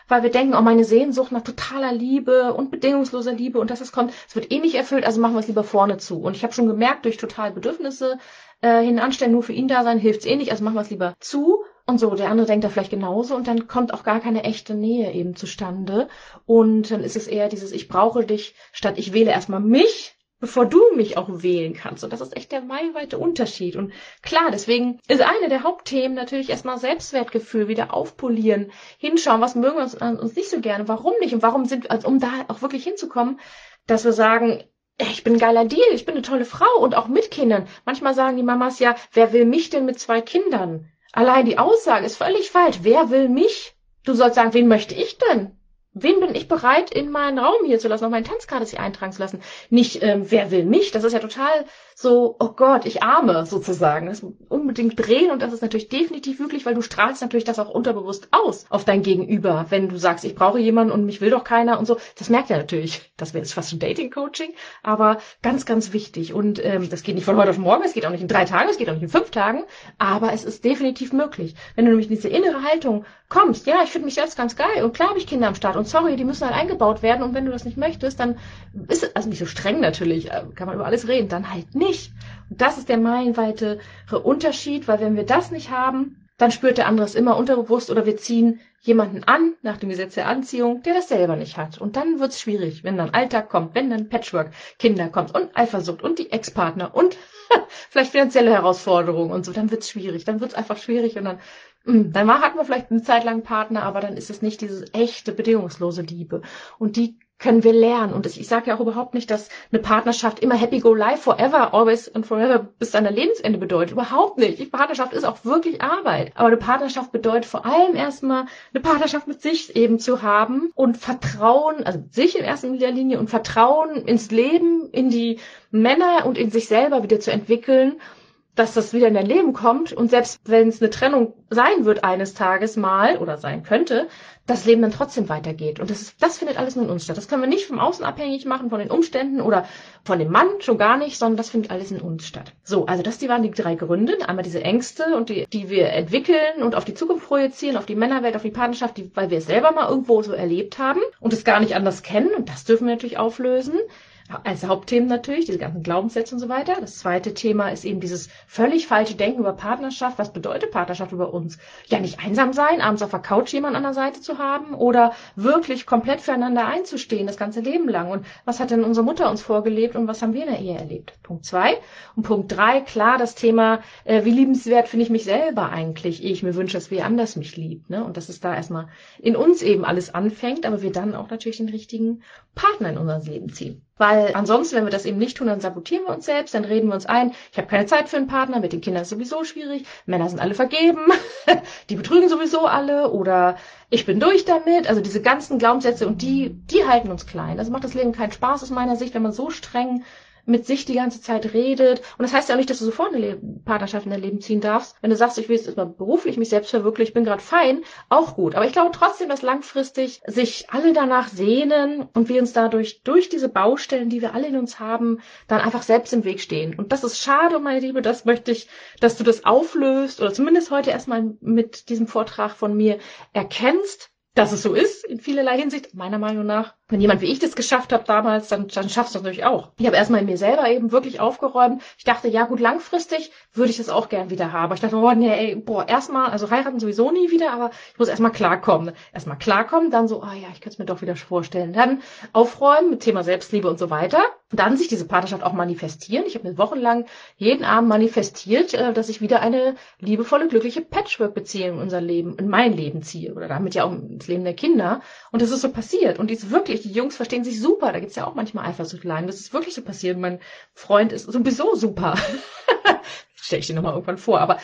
S1: weil wir denken, oh, meine Sehnsucht nach totaler Liebe und bedingungsloser Liebe und dass es kommt, es wird eh nicht erfüllt, also machen wir es lieber vorne zu. Und ich habe schon gemerkt, durch total Bedürfnisse äh, hin anstellen, nur für ihn da sein, hilft's eh nicht, also machen wir es lieber zu. Und so, der andere denkt da vielleicht genauso und dann kommt auch gar keine echte Nähe eben zustande. Und dann ist es eher dieses, ich brauche dich, statt ich wähle erstmal mich bevor du mich auch wählen kannst. Und das ist echt der meilenweite Unterschied. Und klar, deswegen ist eine der Hauptthemen natürlich erstmal Selbstwertgefühl wieder aufpolieren, hinschauen, was mögen wir uns, uns nicht so gerne, warum nicht und warum sind, also um da auch wirklich hinzukommen, dass wir sagen, ich bin ein geiler Deal, ich bin eine tolle Frau und auch mit Kindern. Manchmal sagen die Mamas ja, wer will mich denn mit zwei Kindern? Allein die Aussage ist völlig falsch. Wer will mich? Du sollst sagen, wen möchte ich denn? Wen bin ich bereit, in meinen Raum hier zu lassen, auf meinen Tanzkarte sich eintragen zu lassen? Nicht, ähm, wer will mich? Das ist ja total so, oh Gott, ich arme sozusagen. Das unbedingt drehen und das ist natürlich definitiv wirklich, weil du strahlst natürlich das auch unterbewusst aus auf dein Gegenüber. Wenn du sagst, ich brauche jemanden und mich will doch keiner und so, das merkt er natürlich. Das wäre jetzt fast schon Dating-Coaching, aber ganz, ganz wichtig. Und ähm, das geht nicht von heute auf morgen, es geht auch nicht in drei Tagen, es geht auch nicht in fünf Tagen, aber es ist definitiv möglich. Wenn du nämlich in diese innere Haltung kommst, ja, ich finde mich selbst ganz geil und klar habe ich Kinder am Start und sorry, die müssen halt eingebaut werden und wenn du das nicht möchtest, dann ist es, also nicht so streng natürlich, äh, kann man über alles reden, dann halt nicht. Und das ist der meilenweitere Unterschied, weil wenn wir das nicht haben, dann spürt der andere es immer unterbewusst oder wir ziehen jemanden an nach dem Gesetz der Anziehung, der das selber nicht hat. Und dann wird's schwierig, wenn dann Alltag kommt, wenn dann Patchwork, Kinder kommt und Eifersucht und die Ex-Partner und vielleicht finanzielle Herausforderungen und so, dann wird's schwierig. Dann wird's einfach schwierig und dann, dann hat man vielleicht eine Zeit lang Partner, aber dann ist es nicht diese echte, bedingungslose Liebe. Und die können wir lernen. Und ich sage ja auch überhaupt nicht, dass eine Partnerschaft immer happy go life forever, always and forever bis dein Lebensende bedeutet. Überhaupt nicht. Die Partnerschaft ist auch wirklich Arbeit. Aber eine Partnerschaft bedeutet vor allem erstmal eine Partnerschaft mit sich eben zu haben und Vertrauen, also sich in erster Linie und Vertrauen ins Leben, in die Männer und in sich selber wieder zu entwickeln dass das wieder in dein Leben kommt und selbst wenn es eine Trennung sein wird eines Tages mal oder sein könnte, das Leben dann trotzdem weitergeht. Und das, ist, das findet alles nur in uns statt. Das können wir nicht vom Außen abhängig machen, von den Umständen oder von dem Mann, schon gar nicht, sondern das findet alles in uns statt. So, also das die waren die drei Gründe. Einmal diese Ängste und die, die wir entwickeln und auf die Zukunft projizieren, auf die Männerwelt, auf die Partnerschaft, die, weil wir es selber mal irgendwo so erlebt haben und es gar nicht anders kennen. Und das dürfen wir natürlich auflösen als Hauptthemen natürlich, diese ganzen Glaubenssätze und so weiter. Das zweite Thema ist eben dieses völlig falsche Denken über Partnerschaft. Was bedeutet Partnerschaft über uns? Ja, nicht einsam sein, abends auf der Couch jemand an der Seite zu haben oder wirklich komplett füreinander einzustehen, das ganze Leben lang. Und was hat denn unsere Mutter uns vorgelebt und was haben wir in der Ehe erlebt? Punkt zwei. Und Punkt drei, klar, das Thema, äh, wie liebenswert finde ich mich selber eigentlich, ehe ich mir wünsche, dass wer anders mich liebt. Ne? Und dass es da erstmal in uns eben alles anfängt, aber wir dann auch natürlich den richtigen Partner in unser Leben ziehen. Weil ansonsten, wenn wir das eben nicht tun, dann sabotieren wir uns selbst, dann reden wir uns ein, ich habe keine Zeit für einen Partner, mit den Kindern ist sowieso schwierig, Männer sind alle vergeben, die betrügen sowieso alle oder ich bin durch damit. Also diese ganzen Glaubenssätze und die, die halten uns klein. Also macht das Leben keinen Spaß aus meiner Sicht, wenn man so streng mit sich die ganze Zeit redet. Und das heißt ja auch nicht, dass du sofort eine Partnerschaft in dein Leben ziehen darfst. Wenn du sagst, ich will jetzt erstmal beruflich mich selbst verwirklichen, ich bin gerade fein, auch gut. Aber ich glaube trotzdem, dass langfristig sich alle danach sehnen und wir uns dadurch durch diese Baustellen, die wir alle in uns haben, dann einfach selbst im Weg stehen. Und das ist schade, meine Liebe. Das möchte ich, dass du das auflöst oder zumindest heute erstmal mit diesem Vortrag von mir erkennst, dass es so ist, in vielerlei Hinsicht, meiner Meinung nach. Wenn jemand wie ich das geschafft habe damals, dann, dann schaffst du natürlich auch. Ich habe erstmal in mir selber eben wirklich aufgeräumt. Ich dachte, ja gut, langfristig würde ich das auch gern wieder haben. Ich dachte, oh nee, ey, boah, erstmal, also heiraten sowieso nie wieder, aber ich muss erstmal klarkommen. Erstmal klarkommen, dann so, ah oh ja, ich könnte es mir doch wieder vorstellen. Dann aufräumen mit Thema Selbstliebe und so weiter. Dann sich diese Partnerschaft auch manifestieren. Ich habe mir wochenlang jeden Abend manifestiert, äh, dass ich wieder eine liebevolle, glückliche Patchwork-Beziehung in unser Leben, in mein Leben ziehe. Oder damit ja auch ins Leben der Kinder. Und das ist so passiert. Und die ist wirklich, die Jungs verstehen sich super. Da gibt's ja auch manchmal Eifersuchtlein. Das ist wirklich so passiert. Mein Freund ist sowieso super. Stell ich dir nochmal irgendwann vor. Aber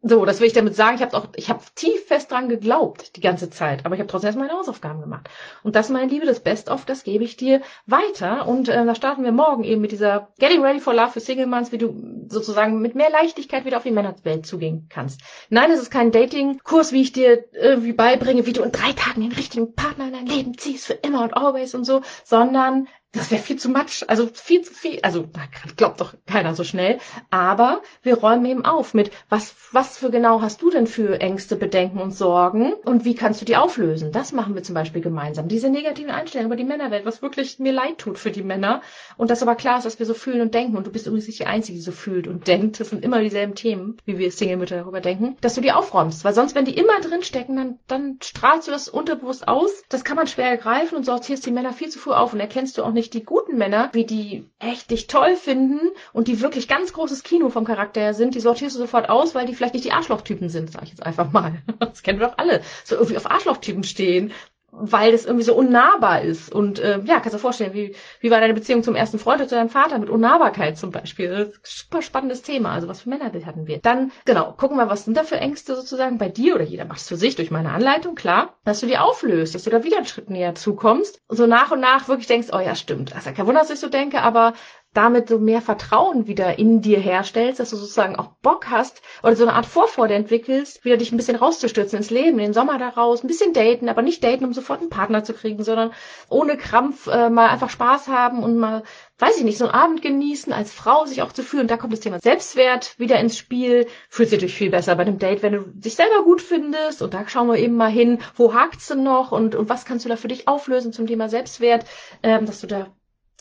S1: so, das will ich damit sagen. Ich habe auch, ich habe tief fest dran geglaubt die ganze Zeit, aber ich habe trotzdem erst meine Hausaufgaben gemacht. Und das, meine Liebe, das Best of, das gebe ich dir weiter. Und äh, da starten wir morgen eben mit dieser Getting Ready for Love für Single Moms, wie du sozusagen mit mehr Leichtigkeit wieder auf die Männerwelt zugehen kannst. Nein, es ist kein Dating-Kurs, wie ich dir irgendwie beibringe, wie du in drei Tagen den richtigen Partner in dein Leben ziehst für immer und always und so, sondern das wäre viel zu much, also viel zu viel, also da glaubt doch keiner so schnell, aber wir räumen eben auf mit, was, was für genau hast du denn für Ängste, Bedenken und Sorgen? Und wie kannst du die auflösen? Das machen wir zum Beispiel gemeinsam. Diese negativen Einstellungen über die Männerwelt, was wirklich mir leid tut für die Männer. Und das aber klar ist, dass wir so fühlen und denken. Und du bist übrigens nicht die Einzige, die so fühlt und denkt, das sind immer dieselben Themen, wie wir Single-Mütter darüber denken, dass du die aufräumst, weil sonst, wenn die immer drin stecken, dann, dann strahlst du das unterbewusst aus, das kann man schwer ergreifen und sortierst die Männer viel zu früh auf und erkennst du auch nicht die guten Männer, wie die echt dich toll finden und die wirklich ganz großes Kino vom Charakter her sind, die sortierst du sofort aus, weil die vielleicht nicht die Arschlochtypen sind, sag ich jetzt einfach mal. Das kennen wir doch alle. So irgendwie auf Arschlochtypen stehen weil das irgendwie so unnahbar ist. Und äh, ja, kannst du dir vorstellen, wie, wie war deine Beziehung zum ersten Freund oder zu deinem Vater mit Unnahbarkeit zum Beispiel? super spannendes Thema. Also was für Männerbild hatten wir? Dann, genau, gucken wir, was sind da für Ängste sozusagen bei dir oder jeder macht es für sich durch meine Anleitung, klar, dass du die auflöst, dass du da wieder einen Schritt näher zukommst. So nach und nach wirklich denkst, oh ja, stimmt. Also kein Wunder, dass ich so denke, aber damit so mehr Vertrauen wieder in dir herstellst, dass du sozusagen auch Bock hast oder so eine Art Vorfreude entwickelst, wieder dich ein bisschen rauszustürzen ins Leben, in den Sommer daraus, ein bisschen daten, aber nicht daten, um sofort einen Partner zu kriegen, sondern ohne Krampf äh, mal einfach Spaß haben und mal, weiß ich nicht, so einen Abend genießen, als Frau sich auch zu fühlen. Da kommt das Thema Selbstwert wieder ins Spiel. Fühlt sich natürlich viel besser bei einem Date, wenn du dich selber gut findest. Und da schauen wir eben mal hin, wo hakt's denn noch und, und was kannst du da für dich auflösen zum Thema Selbstwert, ähm, dass du da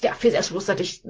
S1: ja, viel selbstbewusster dich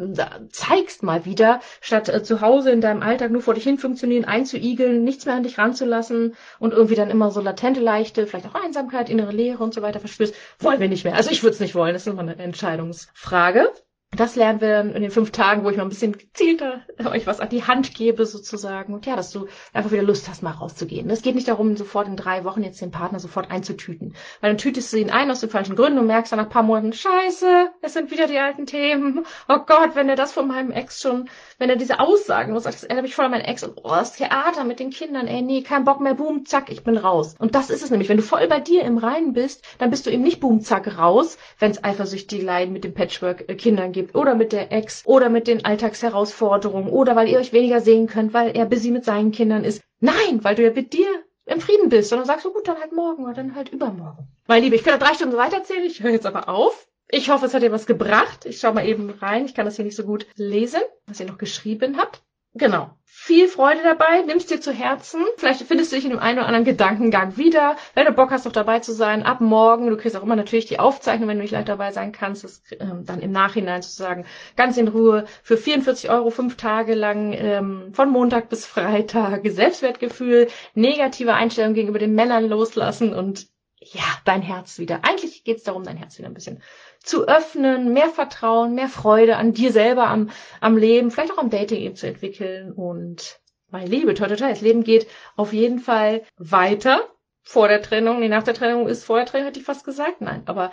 S1: zeigst mal wieder, statt äh, zu Hause in deinem Alltag nur vor dich hin funktionieren, einzuigeln, nichts mehr an dich ranzulassen und irgendwie dann immer so latente, leichte, vielleicht auch Einsamkeit, innere Leere und so weiter verspürst, wollen wir nicht mehr. Also ich würde es nicht wollen, das ist immer eine Entscheidungsfrage. Das lernen wir dann in den fünf Tagen, wo ich mal ein bisschen gezielter euch was an die Hand gebe sozusagen. Und ja, dass du einfach wieder Lust hast, mal rauszugehen. Es geht nicht darum, sofort in drei Wochen jetzt den Partner sofort einzutüten. Weil dann tütest du ihn ein aus den falschen Gründen und merkst dann nach ein paar Monaten, scheiße, es sind wieder die alten Themen. Oh Gott, wenn er das von meinem Ex schon, wenn er diese Aussagen muss, das erinnert mich voll an meinen Ex und oh, das Theater mit den Kindern, ey, nee, kein Bock mehr, boom, zack, ich bin raus. Und das ist es nämlich. Wenn du voll bei dir im Reinen bist, dann bist du eben nicht boom, zack, raus, wenn es eifersüchtige Leiden mit dem Patchwork äh, Kindern oder mit der Ex oder mit den Alltagsherausforderungen oder weil ihr euch weniger sehen könnt, weil er busy mit seinen Kindern ist. Nein, weil du ja mit dir im Frieden bist, sondern sagst so gut, dann halt morgen oder dann halt übermorgen. Meine Liebe, ich könnte drei Stunden weiterzählen, ich höre jetzt aber auf. Ich hoffe, es hat dir was gebracht. Ich schau mal eben rein. Ich kann das hier nicht so gut lesen, was ihr noch geschrieben habt. Genau. Viel Freude dabei, nimmst dir zu Herzen. Vielleicht findest du dich in dem einen oder anderen Gedankengang wieder. Wenn du Bock hast, noch dabei zu sein, ab morgen. Du kriegst auch immer natürlich die Aufzeichnung, wenn du nicht live dabei sein kannst, das, ähm, dann im Nachhinein sozusagen ganz in Ruhe für 44 Euro fünf Tage lang ähm, von Montag bis Freitag Selbstwertgefühl, negative Einstellung gegenüber den Männern loslassen und ja, dein Herz wieder. Eigentlich geht es darum, dein Herz wieder ein bisschen zu öffnen, mehr Vertrauen, mehr Freude an dir selber, am, am Leben, vielleicht auch am Dating eben zu entwickeln. Und meine Liebe, toll, toll, toll. Das Leben geht auf jeden Fall weiter vor der Trennung. Nee, nach der Trennung ist vor der Trennung, hätte ich fast gesagt. Nein, aber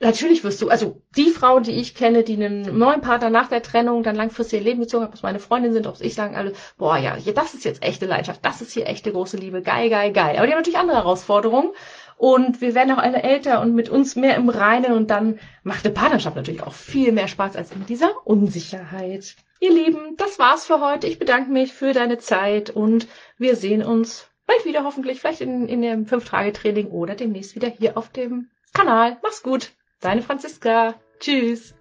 S1: natürlich wirst du, also die Frauen, die ich kenne, die einen neuen Partner nach der Trennung dann langfristig ihr Leben gezogen haben, ob es meine Freundin sind, ob es ich sagen alle, boah, ja, das ist jetzt echte Leidenschaft, das ist hier echte große Liebe, geil, geil, geil. Aber die haben natürlich andere Herausforderungen und wir werden auch alle älter und mit uns mehr im Reinen und dann macht eine Partnerschaft natürlich auch viel mehr Spaß als in dieser Unsicherheit. Ihr Lieben, das war's für heute. Ich bedanke mich für deine Zeit und wir sehen uns bald wieder hoffentlich, vielleicht in, in dem Fünf-Tage-Training oder demnächst wieder hier auf dem Kanal. Mach's gut. Deine Franziska. Tschüss.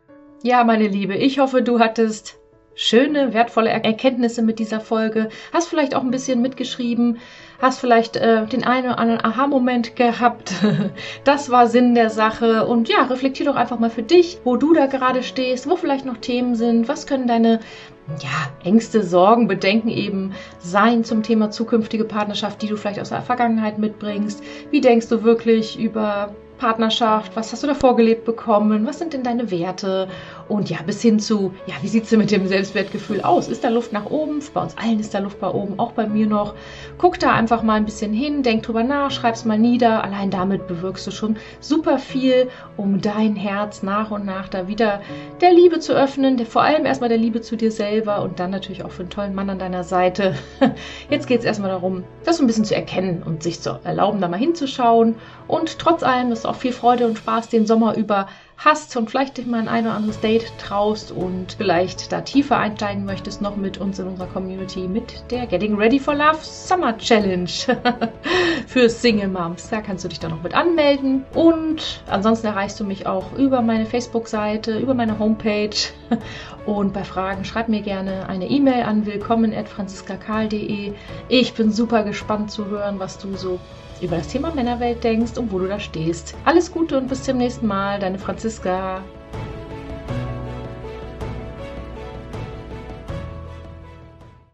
S1: Ja, meine Liebe, ich hoffe, du hattest schöne, wertvolle Erkenntnisse mit dieser Folge. Hast vielleicht auch ein bisschen mitgeschrieben, hast vielleicht äh, den einen oder anderen Aha-Moment gehabt. das war Sinn der Sache. Und ja, reflektier doch einfach mal für dich, wo du da gerade stehst, wo vielleicht noch Themen sind, was können deine ja, Ängste, Sorgen, Bedenken eben sein zum Thema zukünftige Partnerschaft, die du vielleicht aus der Vergangenheit mitbringst. Wie denkst du wirklich über Partnerschaft? Was hast du da vorgelebt bekommen? Was sind denn deine Werte? Und ja, bis hin zu, ja, wie sieht es mit dem Selbstwertgefühl aus? Ist da Luft nach oben? Bei uns allen ist da Luft bei oben, auch bei mir noch. Guck da einfach mal ein bisschen hin, denk drüber nach, schreib's mal nieder. Allein damit bewirkst du schon super viel, um dein Herz nach und nach da wieder der Liebe zu öffnen, der, vor allem erstmal der Liebe zu dir selber und dann natürlich auch für einen tollen Mann an deiner Seite. Jetzt geht es erstmal darum, das so ein bisschen zu erkennen und sich zu erlauben, da mal hinzuschauen und trotz allem, dass du auch viel Freude und Spaß den Sommer über hast und vielleicht dich mal ein, ein oder anderes Date traust und vielleicht da tiefer einsteigen möchtest, noch mit uns in unserer Community mit der Getting Ready for Love Summer Challenge für Single Moms. Da kannst du dich dann noch mit anmelden und ansonsten erreichst du mich auch über meine Facebook-Seite, über meine Homepage und bei Fragen schreib mir gerne eine E-Mail an willkommen@franziskakal.de. Ich bin super gespannt zu hören, was du so über das Thema Männerwelt denkst und wo du da stehst. Alles Gute und bis zum nächsten Mal, deine Franziska.